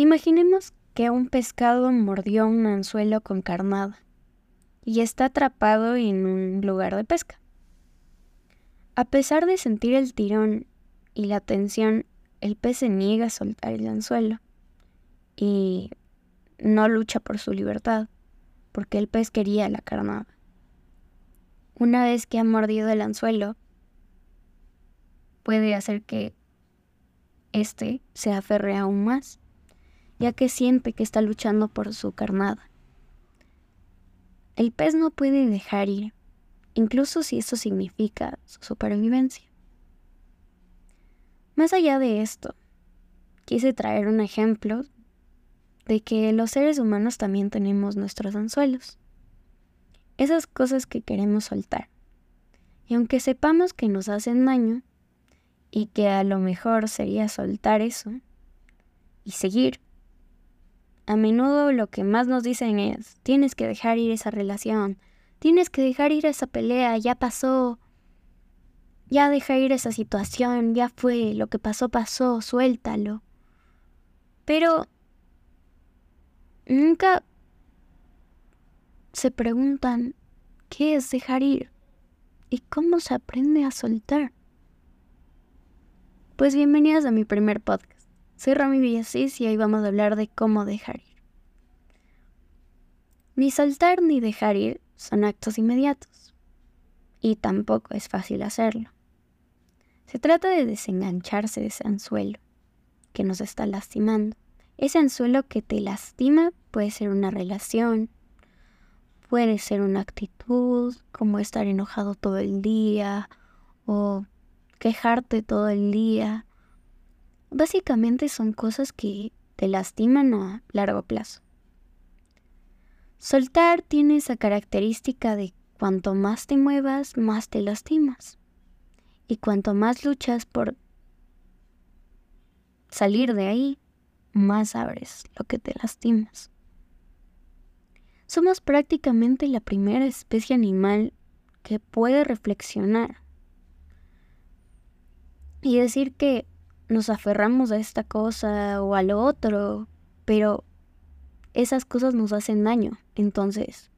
Imaginemos que un pescado mordió un anzuelo con carnada y está atrapado en un lugar de pesca. A pesar de sentir el tirón y la tensión, el pez se niega a soltar el anzuelo y no lucha por su libertad, porque el pez quería la carnada. Una vez que ha mordido el anzuelo, puede hacer que éste se aferre aún más, ya que siente que está luchando por su carnada. El pez no puede dejar ir, incluso si eso significa su supervivencia. Más allá de esto, quise traer un ejemplo de que los seres humanos también tenemos nuestros anzuelos. Esas cosas que queremos soltar. Y aunque sepamos que nos hacen daño, y que a lo mejor sería soltar eso y seguir, a menudo lo que más nos dicen es, tienes que dejar ir esa relación, tienes que dejar ir esa pelea, ya pasó, ya deja ir esa situación, ya fue, lo que pasó pasó, suéltalo. Pero nunca se preguntan qué es dejar ir y cómo se aprende a soltar. Pues bienvenidas a mi primer podcast. Soy Rami Villasís y hoy vamos a hablar de cómo dejar ir. Ni soltar ni dejar ir son actos inmediatos. Y tampoco es fácil hacerlo. Se trata de desengancharse de ese anzuelo que nos está lastimando ese anzuelo que te lastima puede ser una relación, puede ser una actitud, como estar enojado todo el día o quejarte todo el día. Básicamente son cosas que te lastiman a largo plazo. Soltar tiene esa característica de cuanto más te muevas, más te lastimas. Y cuanto más luchas por salir de ahí, más abres lo que te lastimas. Somos prácticamente la primera especie animal que puede reflexionar y decir que nos aferramos a esta cosa o a lo otro, pero esas cosas nos hacen daño. Entonces,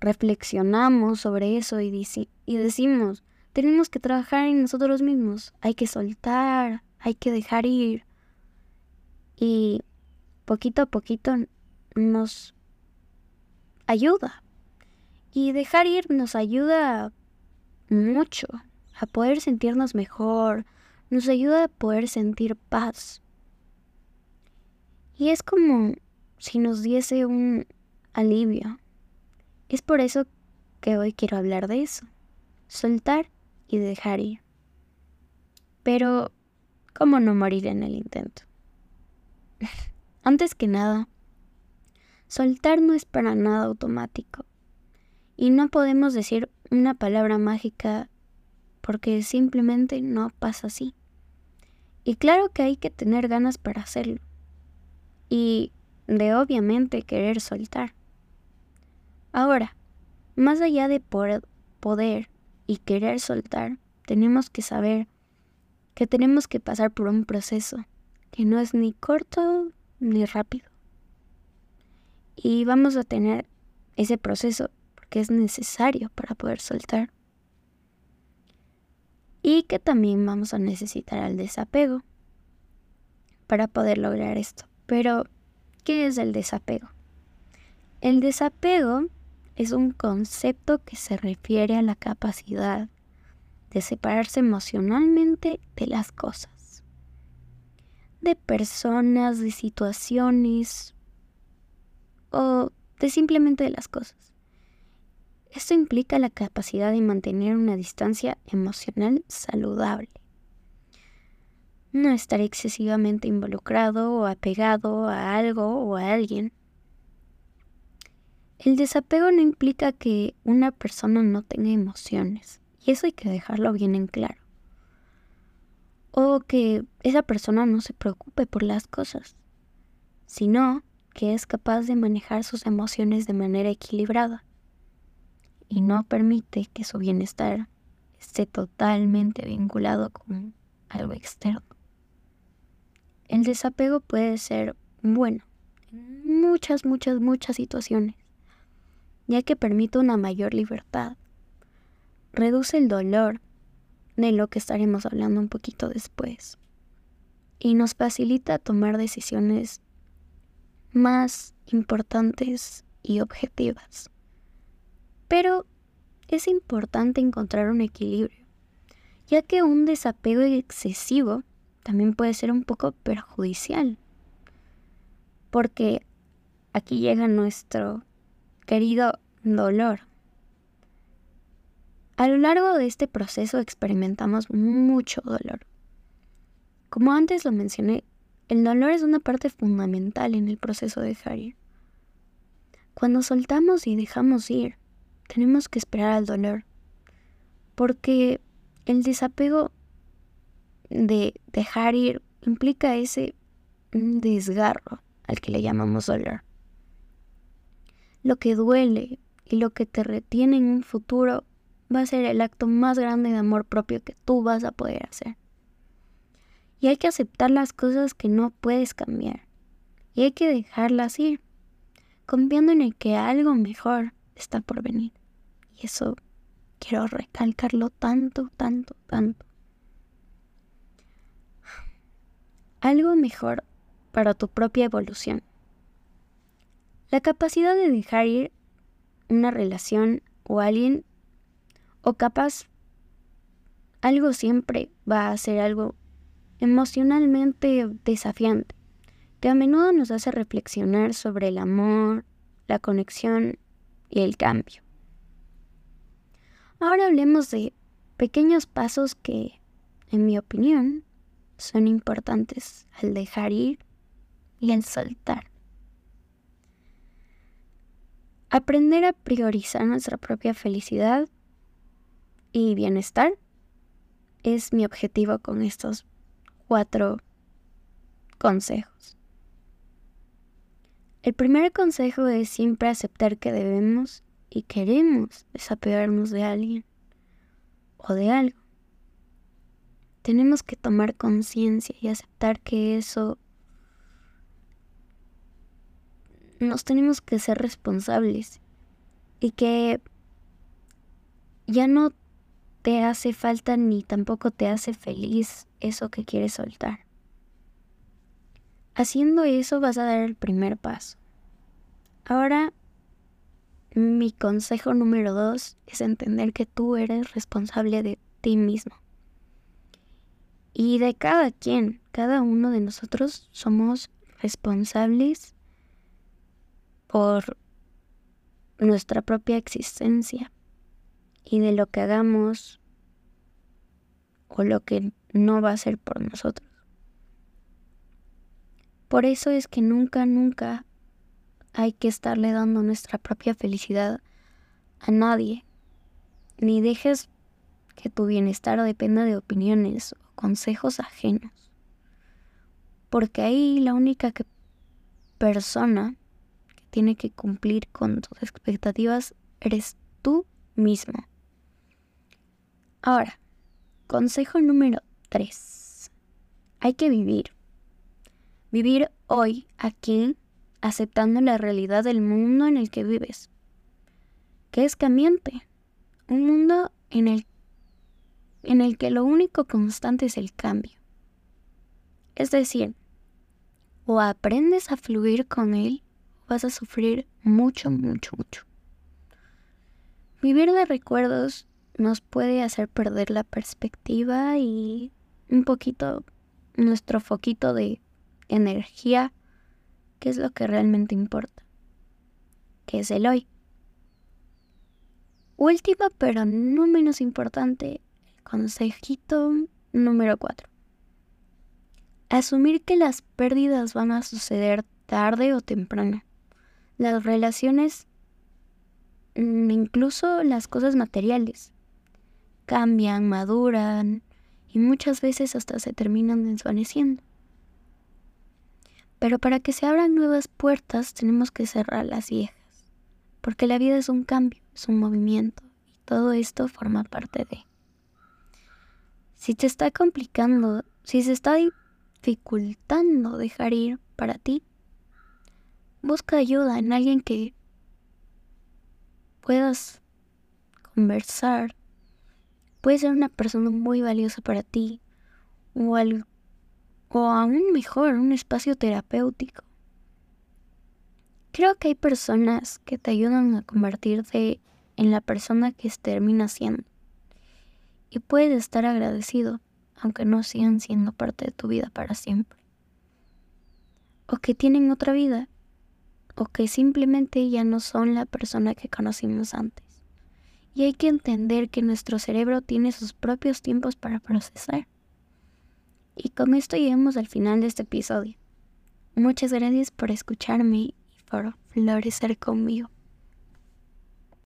reflexionamos sobre eso y, y decimos, tenemos que trabajar en nosotros mismos, hay que soltar, hay que dejar ir, y poquito a poquito nos ayuda. Y dejar ir nos ayuda mucho a poder sentirnos mejor, nos ayuda a poder sentir paz. Y es como si nos diese un alivio. Es por eso que hoy quiero hablar de eso, soltar y dejar ir. Pero, ¿cómo no morir en el intento? Antes que nada, soltar no es para nada automático. Y no podemos decir una palabra mágica porque simplemente no pasa así. Y claro que hay que tener ganas para hacerlo. Y de obviamente querer soltar. Ahora, más allá de poder y querer soltar, tenemos que saber que tenemos que pasar por un proceso que no es ni corto ni rápido. Y vamos a tener ese proceso porque es necesario para poder soltar. Y que también vamos a necesitar el desapego para poder lograr esto. Pero, ¿qué es el desapego? El desapego es un concepto que se refiere a la capacidad de separarse emocionalmente de las cosas de personas, de situaciones o de simplemente de las cosas. Esto implica la capacidad de mantener una distancia emocional saludable. No estar excesivamente involucrado o apegado a algo o a alguien. El desapego no implica que una persona no tenga emociones, y eso hay que dejarlo bien en claro o que esa persona no se preocupe por las cosas, sino que es capaz de manejar sus emociones de manera equilibrada y no permite que su bienestar esté totalmente vinculado con algo externo. El desapego puede ser bueno en muchas, muchas, muchas situaciones, ya que permite una mayor libertad, reduce el dolor, de lo que estaremos hablando un poquito después, y nos facilita tomar decisiones más importantes y objetivas. Pero es importante encontrar un equilibrio, ya que un desapego excesivo también puede ser un poco perjudicial, porque aquí llega nuestro querido dolor. A lo largo de este proceso experimentamos mucho dolor. Como antes lo mencioné, el dolor es una parte fundamental en el proceso de ir. Cuando soltamos y dejamos ir, tenemos que esperar al dolor, porque el desapego de dejar ir implica ese desgarro al que le llamamos dolor. Lo que duele y lo que te retiene en un futuro va a ser el acto más grande de amor propio que tú vas a poder hacer. Y hay que aceptar las cosas que no puedes cambiar. Y hay que dejarlas ir, confiando en el que algo mejor está por venir. Y eso quiero recalcarlo tanto, tanto, tanto. Algo mejor para tu propia evolución. La capacidad de dejar ir una relación o alguien, o capaz algo siempre va a ser algo emocionalmente desafiante, que a menudo nos hace reflexionar sobre el amor, la conexión y el cambio. Ahora hablemos de pequeños pasos que, en mi opinión, son importantes al dejar ir y al soltar. Aprender a priorizar nuestra propia felicidad y bienestar es mi objetivo con estos cuatro consejos. El primer consejo es siempre aceptar que debemos y queremos desapegarnos de alguien o de algo. Tenemos que tomar conciencia y aceptar que eso nos tenemos que ser responsables y que ya no te hace falta ni tampoco te hace feliz eso que quieres soltar. Haciendo eso vas a dar el primer paso. Ahora, mi consejo número dos es entender que tú eres responsable de ti mismo. Y de cada quien, cada uno de nosotros somos responsables por nuestra propia existencia y de lo que hagamos o lo que no va a ser por nosotros. Por eso es que nunca, nunca hay que estarle dando nuestra propia felicidad a nadie. Ni dejes que tu bienestar dependa de opiniones consejos ajenos. Porque ahí la única persona que tiene que cumplir con tus expectativas eres tú mismo. Ahora, consejo número 3. Hay que vivir. Vivir hoy, aquí, aceptando la realidad del mundo en el que vives, que es cambiante. Un mundo en el, en el que lo único constante es el cambio. Es decir, o aprendes a fluir con él, o vas a sufrir mucho, mucho, mucho. Vivir de recuerdos nos puede hacer perder la perspectiva y un poquito nuestro foquito de energía, que es lo que realmente importa, que es el hoy. Último, pero no menos importante, consejito número 4. Asumir que las pérdidas van a suceder tarde o temprano. Las relaciones, mm, incluso las cosas materiales, cambian, maduran y muchas veces hasta se terminan desvaneciendo. Pero para que se abran nuevas puertas tenemos que cerrar las viejas, porque la vida es un cambio, es un movimiento y todo esto forma parte de. Si te está complicando, si se está dificultando dejar ir para ti, busca ayuda en alguien que puedas conversar. Puede ser una persona muy valiosa para ti o, algo, o aún mejor, un espacio terapéutico. Creo que hay personas que te ayudan a convertirte en la persona que termina siendo. Y puedes estar agradecido, aunque no sigan siendo parte de tu vida para siempre. O que tienen otra vida, o que simplemente ya no son la persona que conocimos antes. Y hay que entender que nuestro cerebro tiene sus propios tiempos para procesar. Y con esto llegamos al final de este episodio. Muchas gracias por escucharme por florecer conmigo.